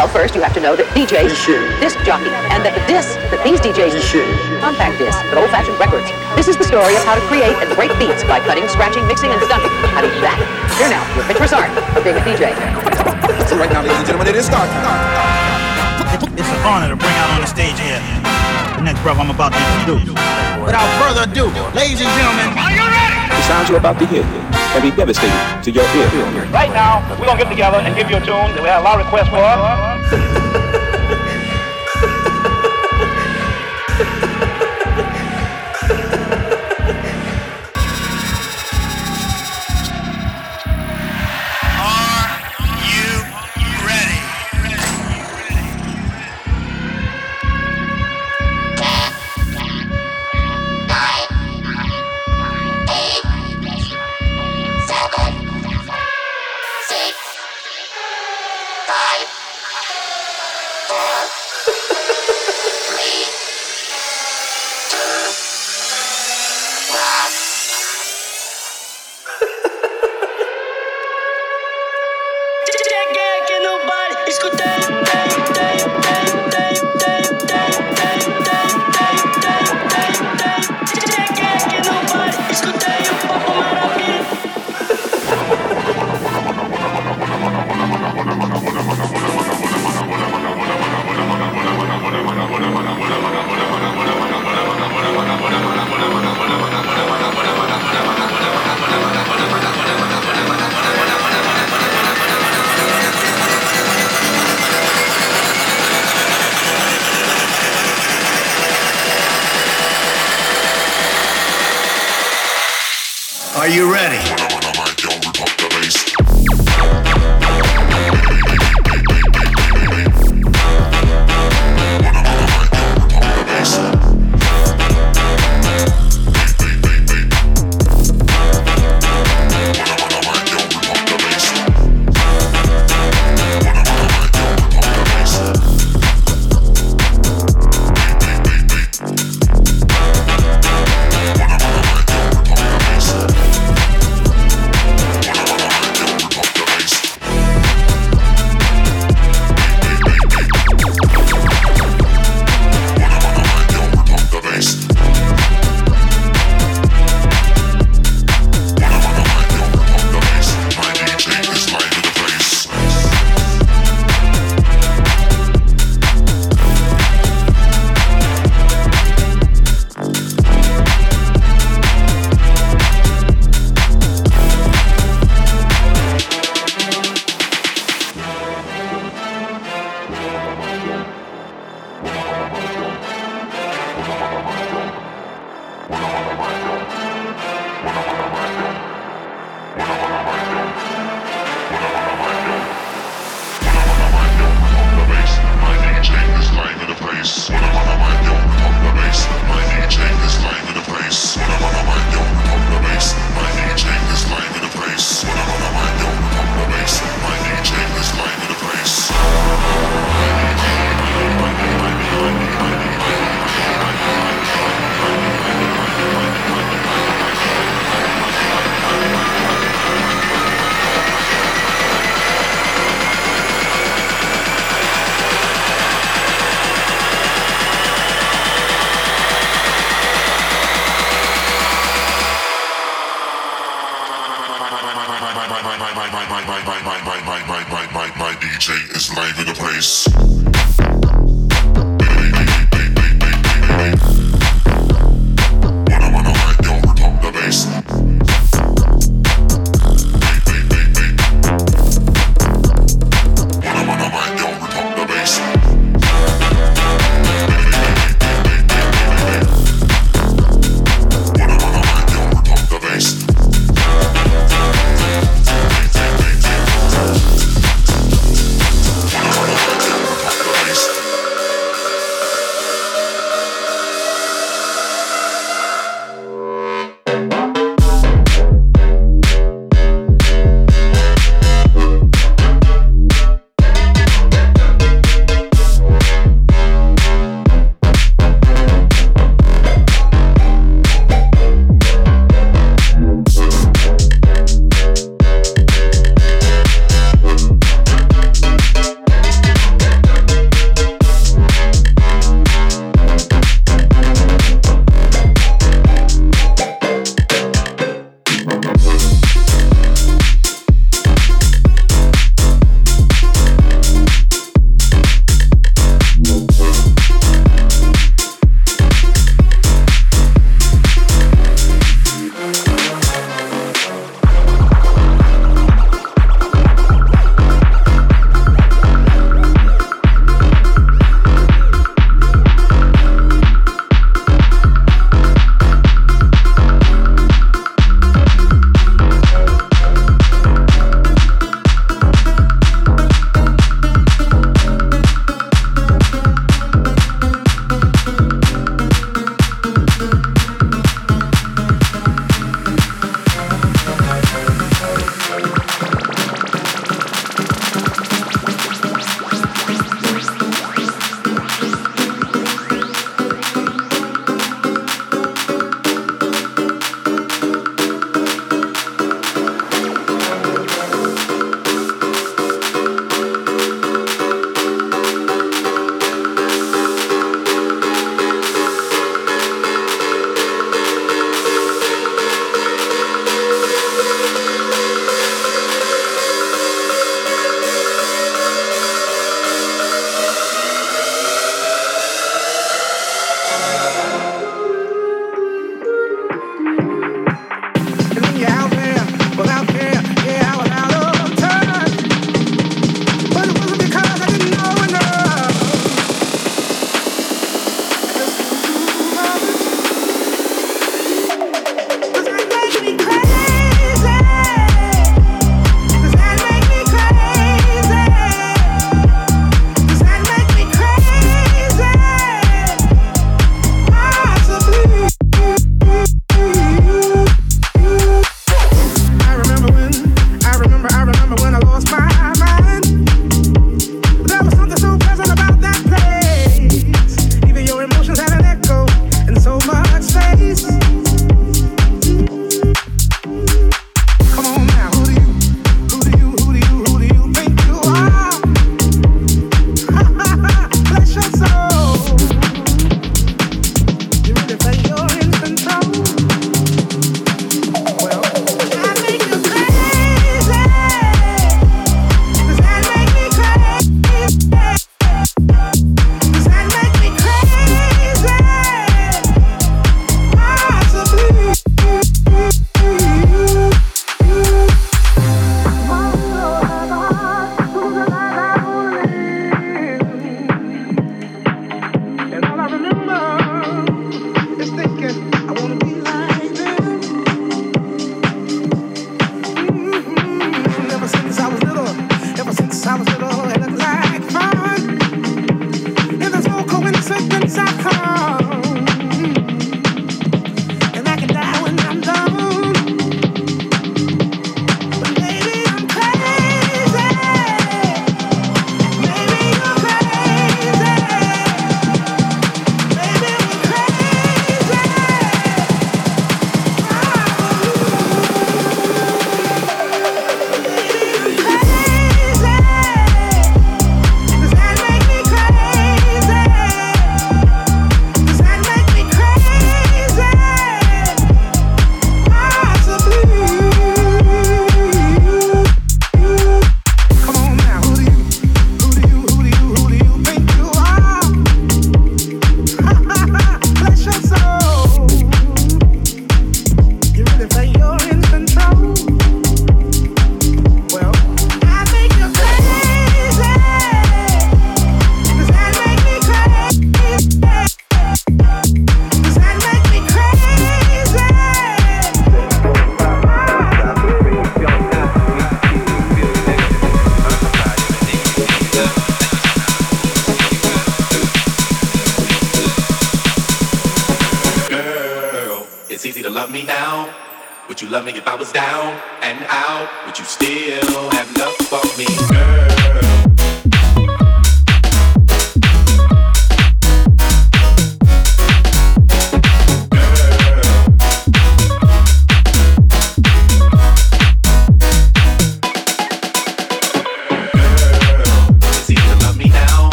Well, first you have to know that DJs, disc jockey, and that the disc that these DJs compact disc, but old-fashioned records. This is the story of how to create and break beats by cutting, scratching, mixing, and stunting. How to do that? Here now, your Mitch Broussard for being a DJ. So right now, ladies and gentlemen, it is start. It's an honor to bring out on the stage here the next brother I'm about to introduce. Without further ado, ladies and gentlemen, are you ready? The sounds you're about to hear can be devastating to your ear. Right now, we're gonna get together and give you a tune that we have a lot of requests for.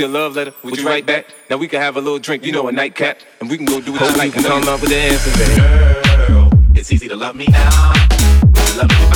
wrote you a love letter, would, would you write back? Now we can have a little drink, you know, a nightcap, and we can go do what Hope you like. And come up with the answer, baby. Girl, it's easy to love me now. Love me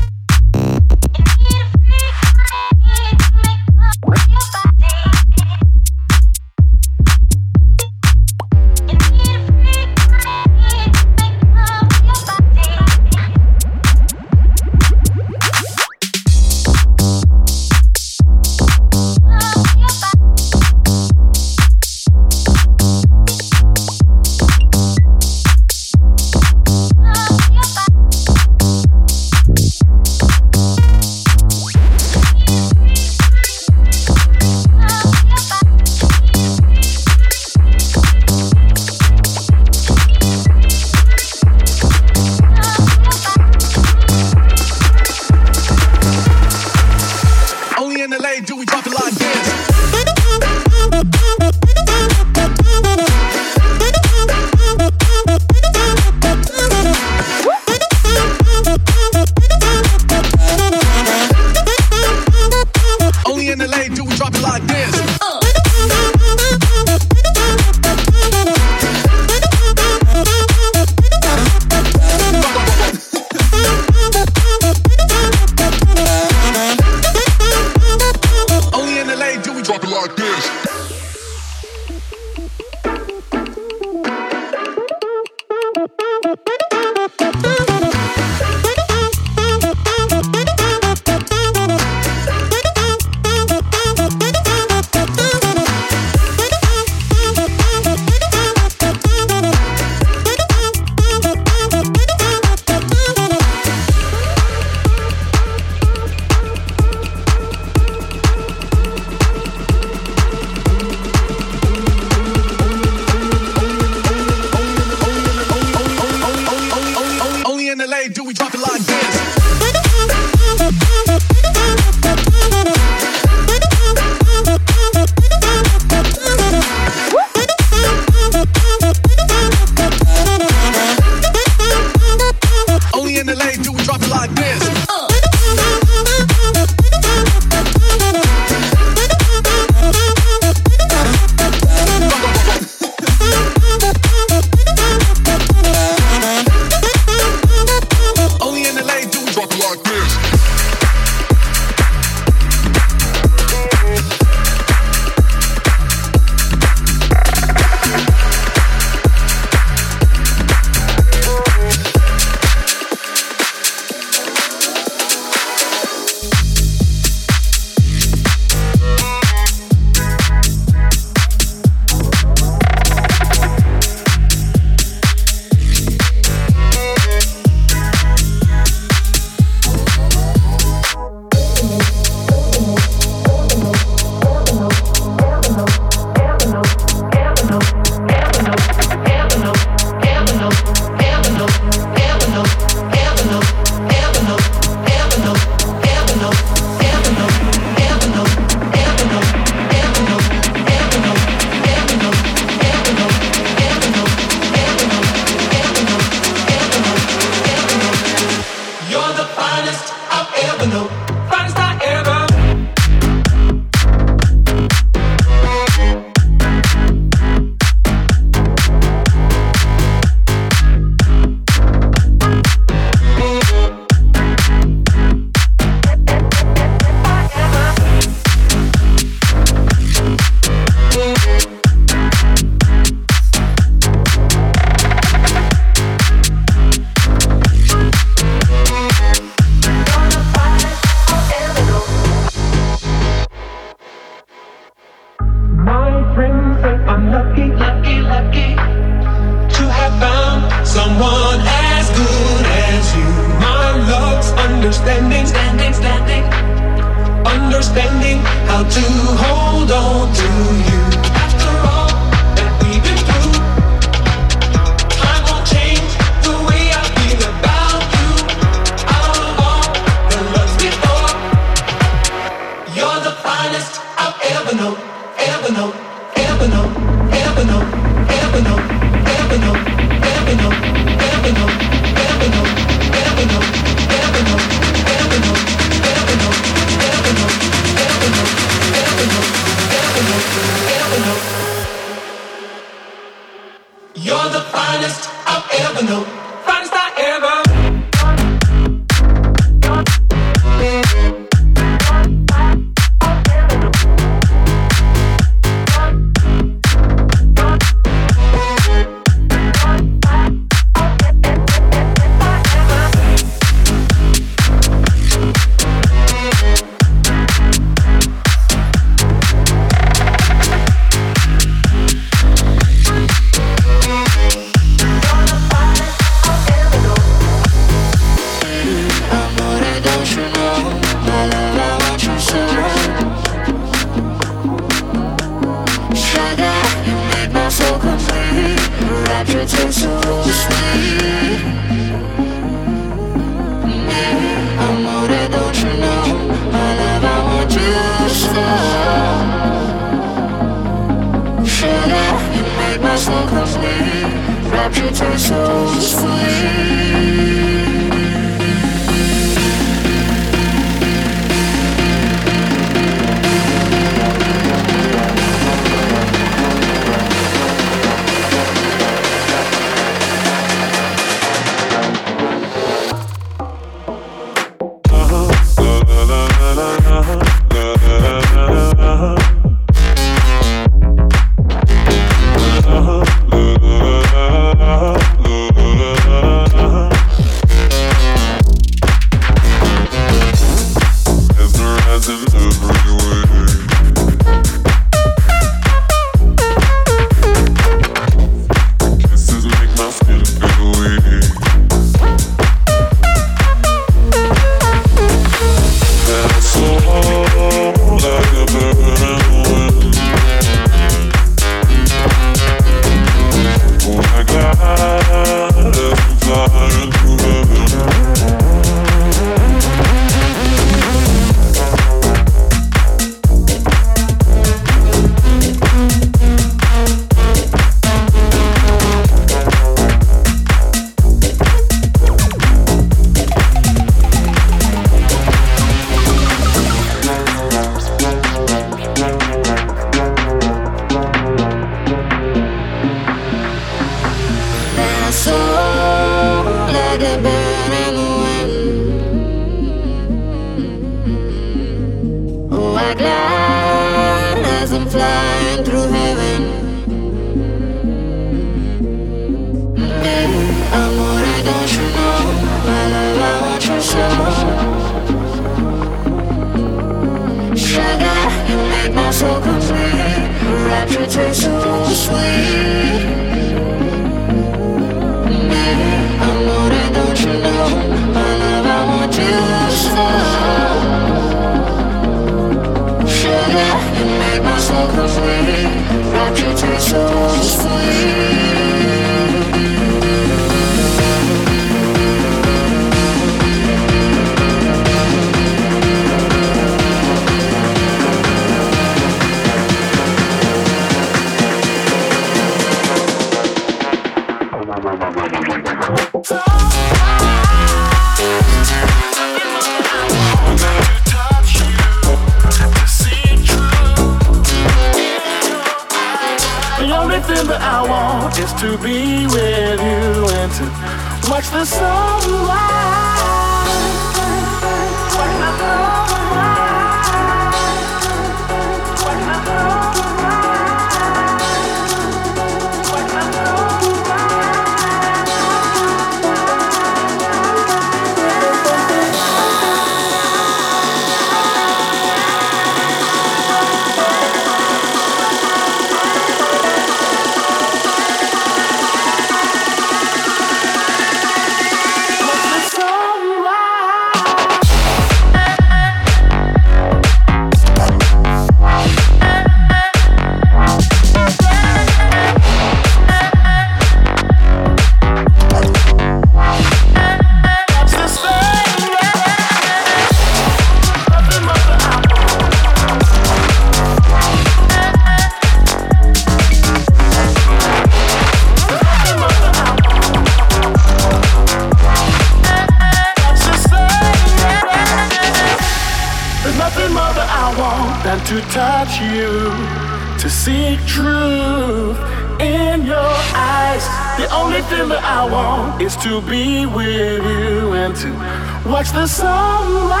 the sunrise.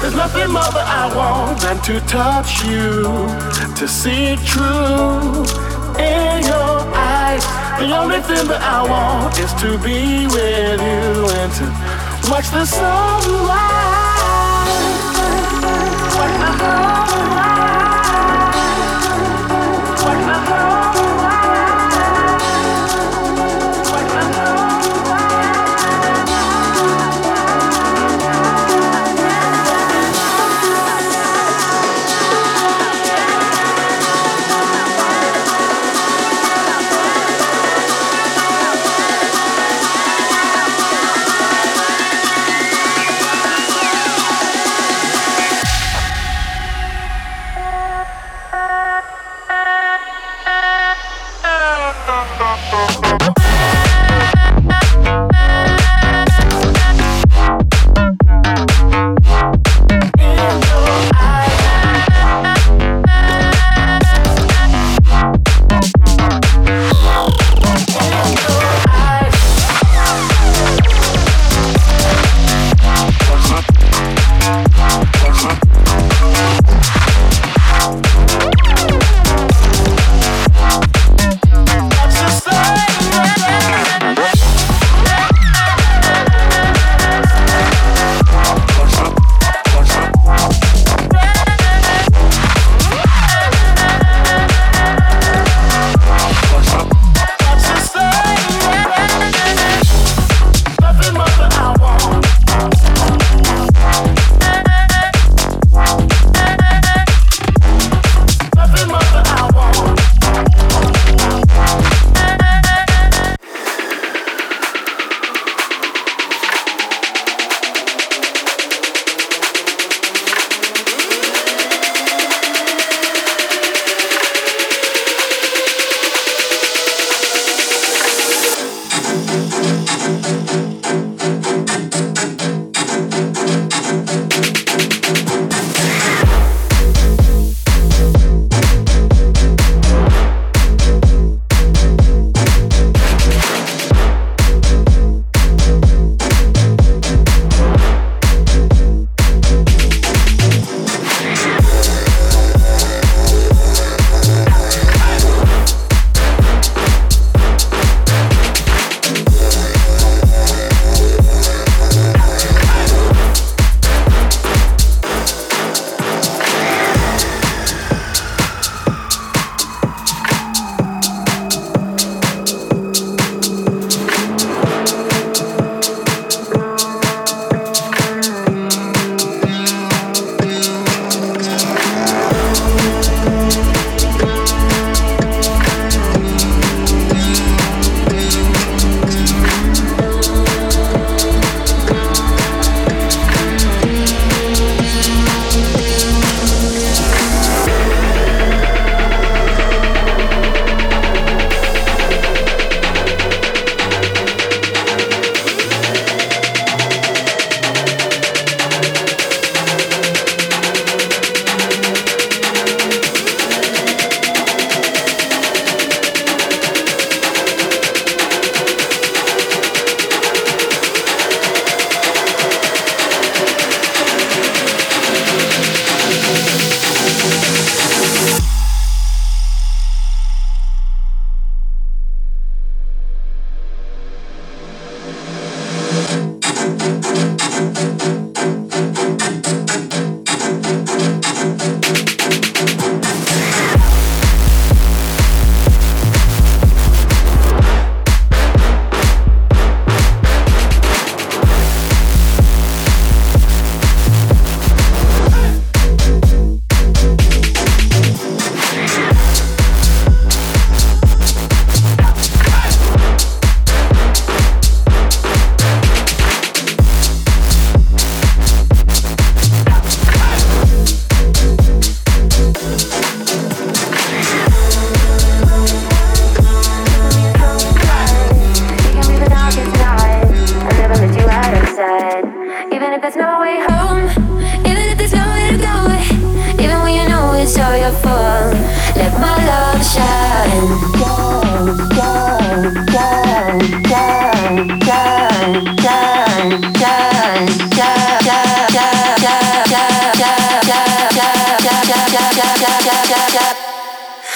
There's nothing more that I want than to touch you, to see true in your eyes. The only thing that I want is to be with you and to watch the sunrise. Watch the sunrise.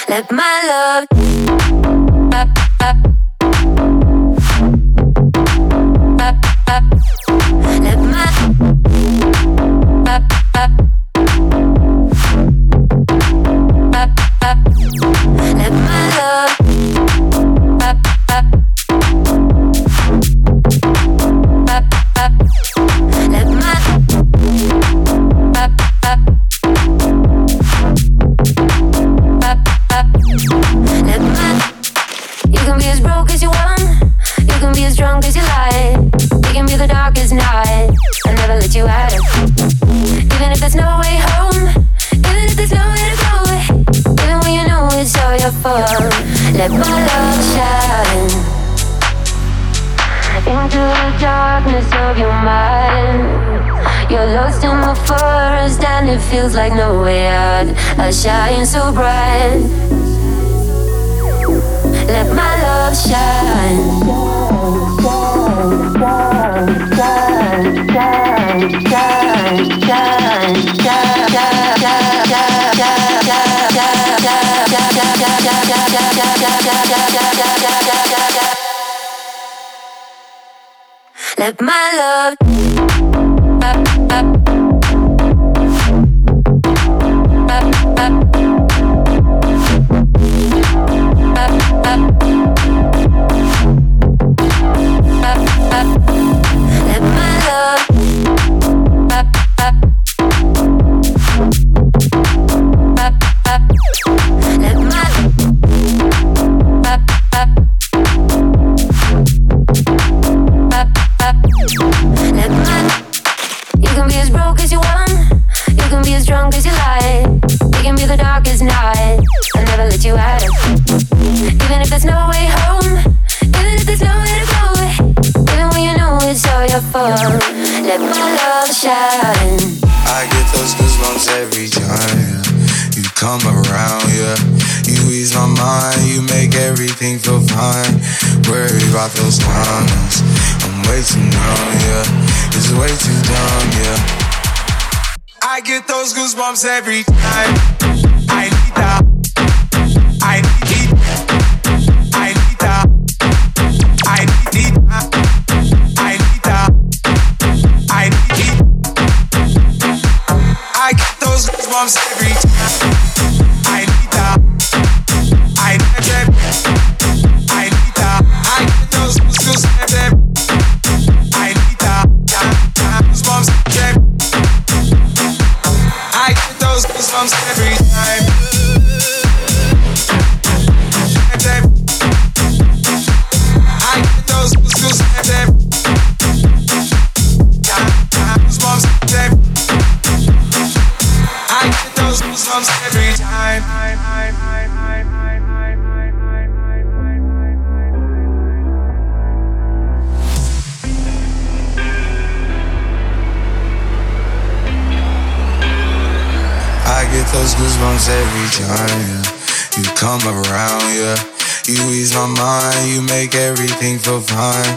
Let my love. Feels like no way out. I shine so bright. Let my love shine. Shine, shine, shine, shine, shine, shine, up, up. Let my love Let my You can be as broke as you want. Can be as drunk as you like. We can be the darkest night. I'll never let you out. Even if there's no way home. Even if there's nowhere to go. Even when you know it's all your fault. Let my love shine. I get those goosebumps every time you come around, yeah. You ease my mind, you make everything feel fine. Worry about those comments, I'm way too numb, yeah. It's way too dumb, yeah. I get those goosebumps every time. I need that. I need I need that. I need that. I need that. I need I get those goosebumps every time. Those goosebumps every time. Come around, yeah. You ease my mind, you make everything feel fine.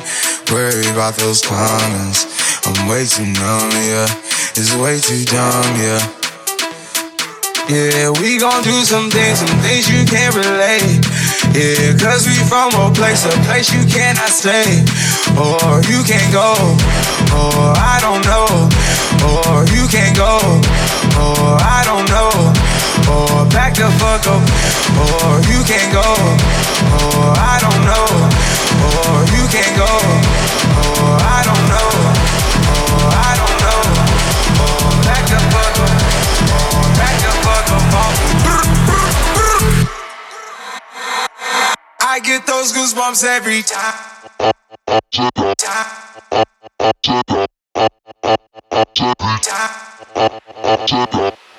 Worry about those comments, I'm way too numb, yeah. It's way too dumb, yeah. Yeah, we gon' do some things, some things you can't relate. Yeah, cause we from a place, a place you cannot stay. Or you can't go, or I don't know. Or you can't go, or I don't know. Or back the fuck up, or you can't go, or I don't know. Or you can't go, or I don't know. Or I don't know. Or back the fuck up, or back the fuck up. I get those goosebumps every time.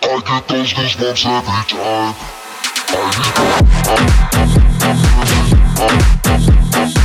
I get those goosebumps every time. I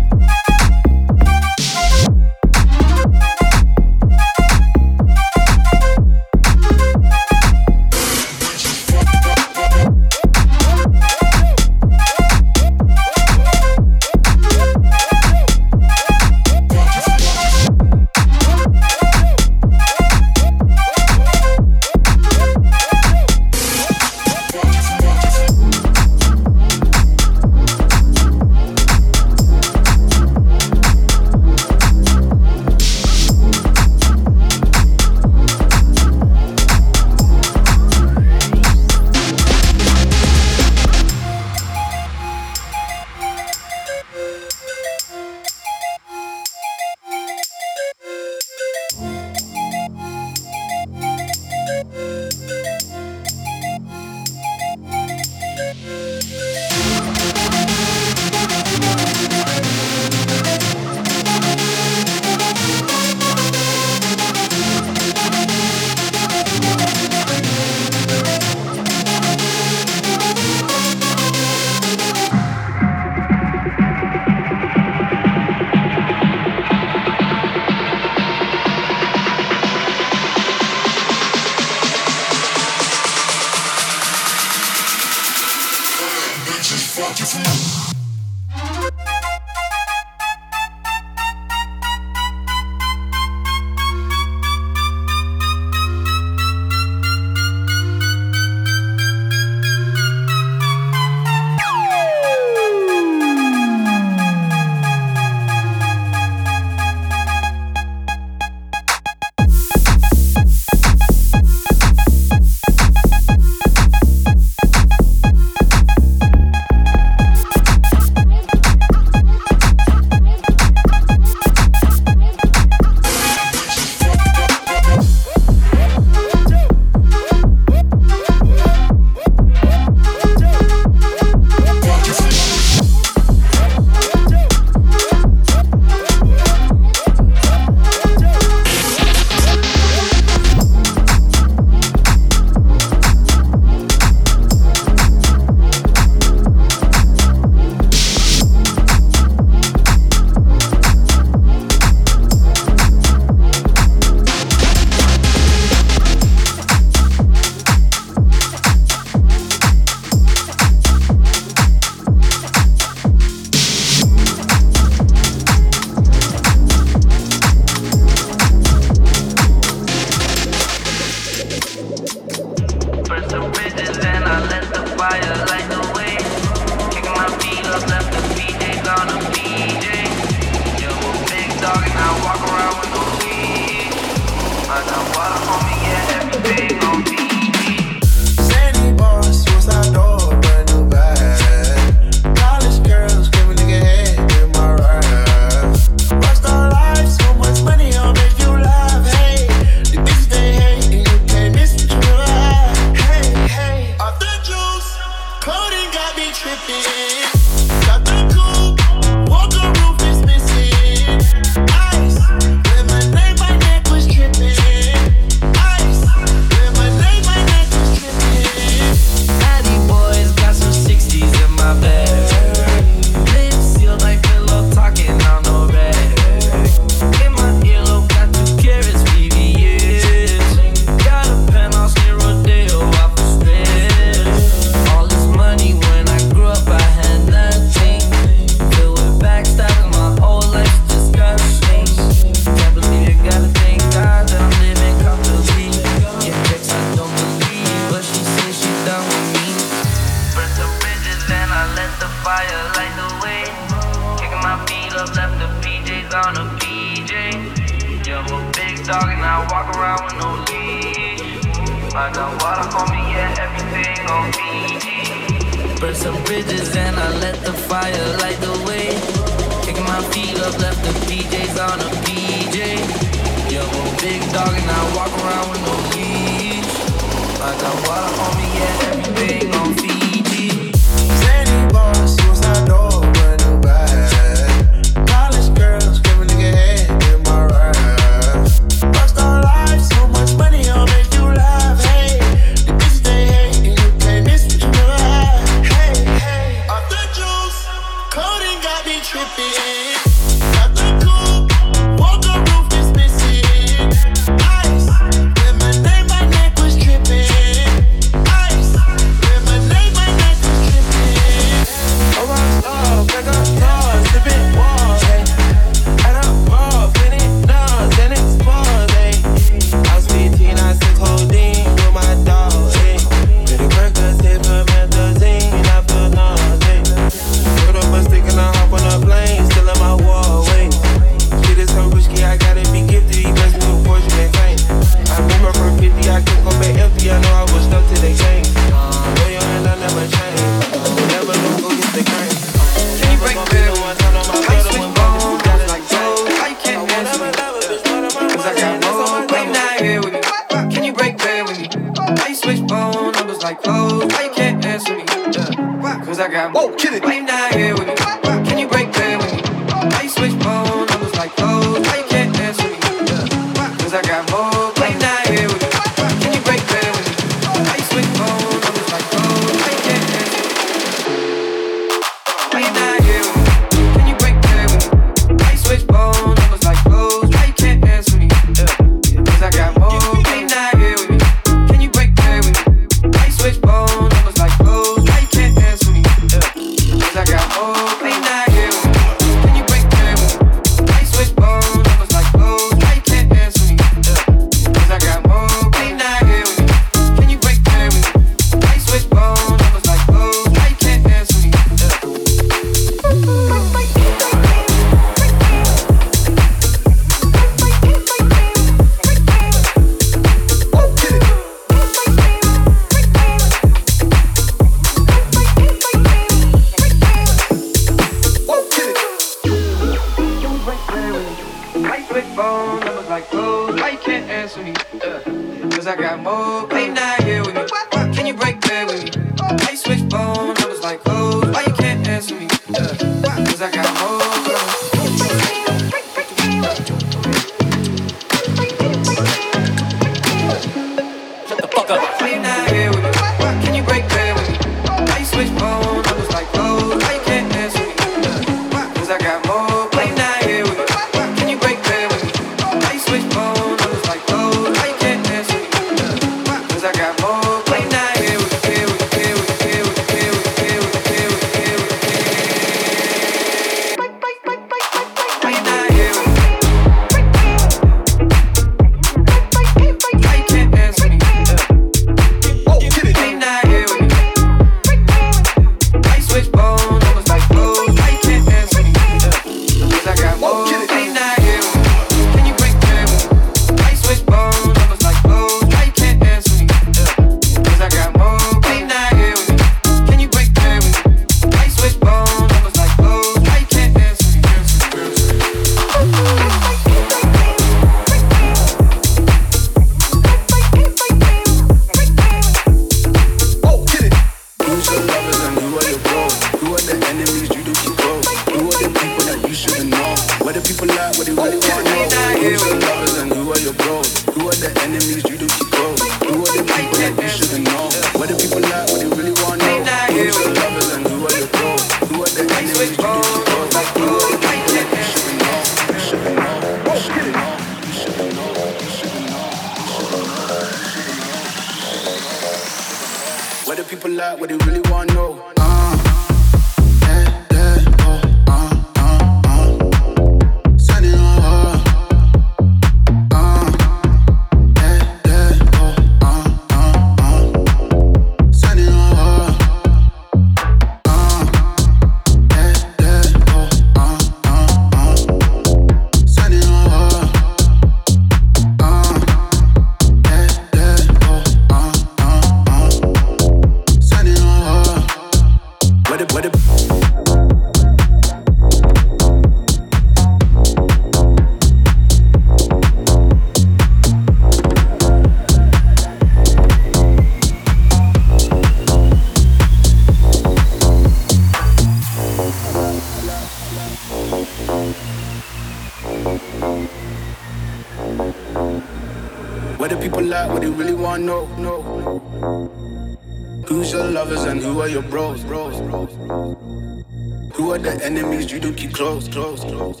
things you do keep close, close, close.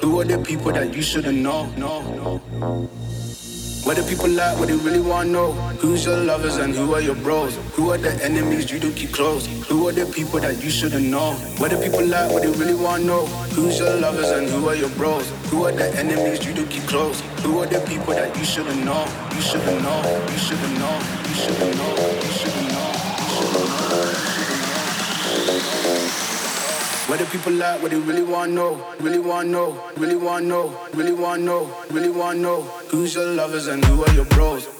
Who are the people that you shouldn't know, no, no. What do people like, what they really wanna know? Who's your lovers and who are your bros? Who are the enemies you do keep close? Who are the people that you shouldn't know? What do people like, what they really wanna know? Who's your lovers and who are your bros? Who are the enemies you do keep close? Who are the people that you shouldn't know? You shouldn't know, you shouldn't know, you shouldn't know. What the people like, what they really want know, really want know, really want know, really want know, really want know, who's your lovers and who are your bros.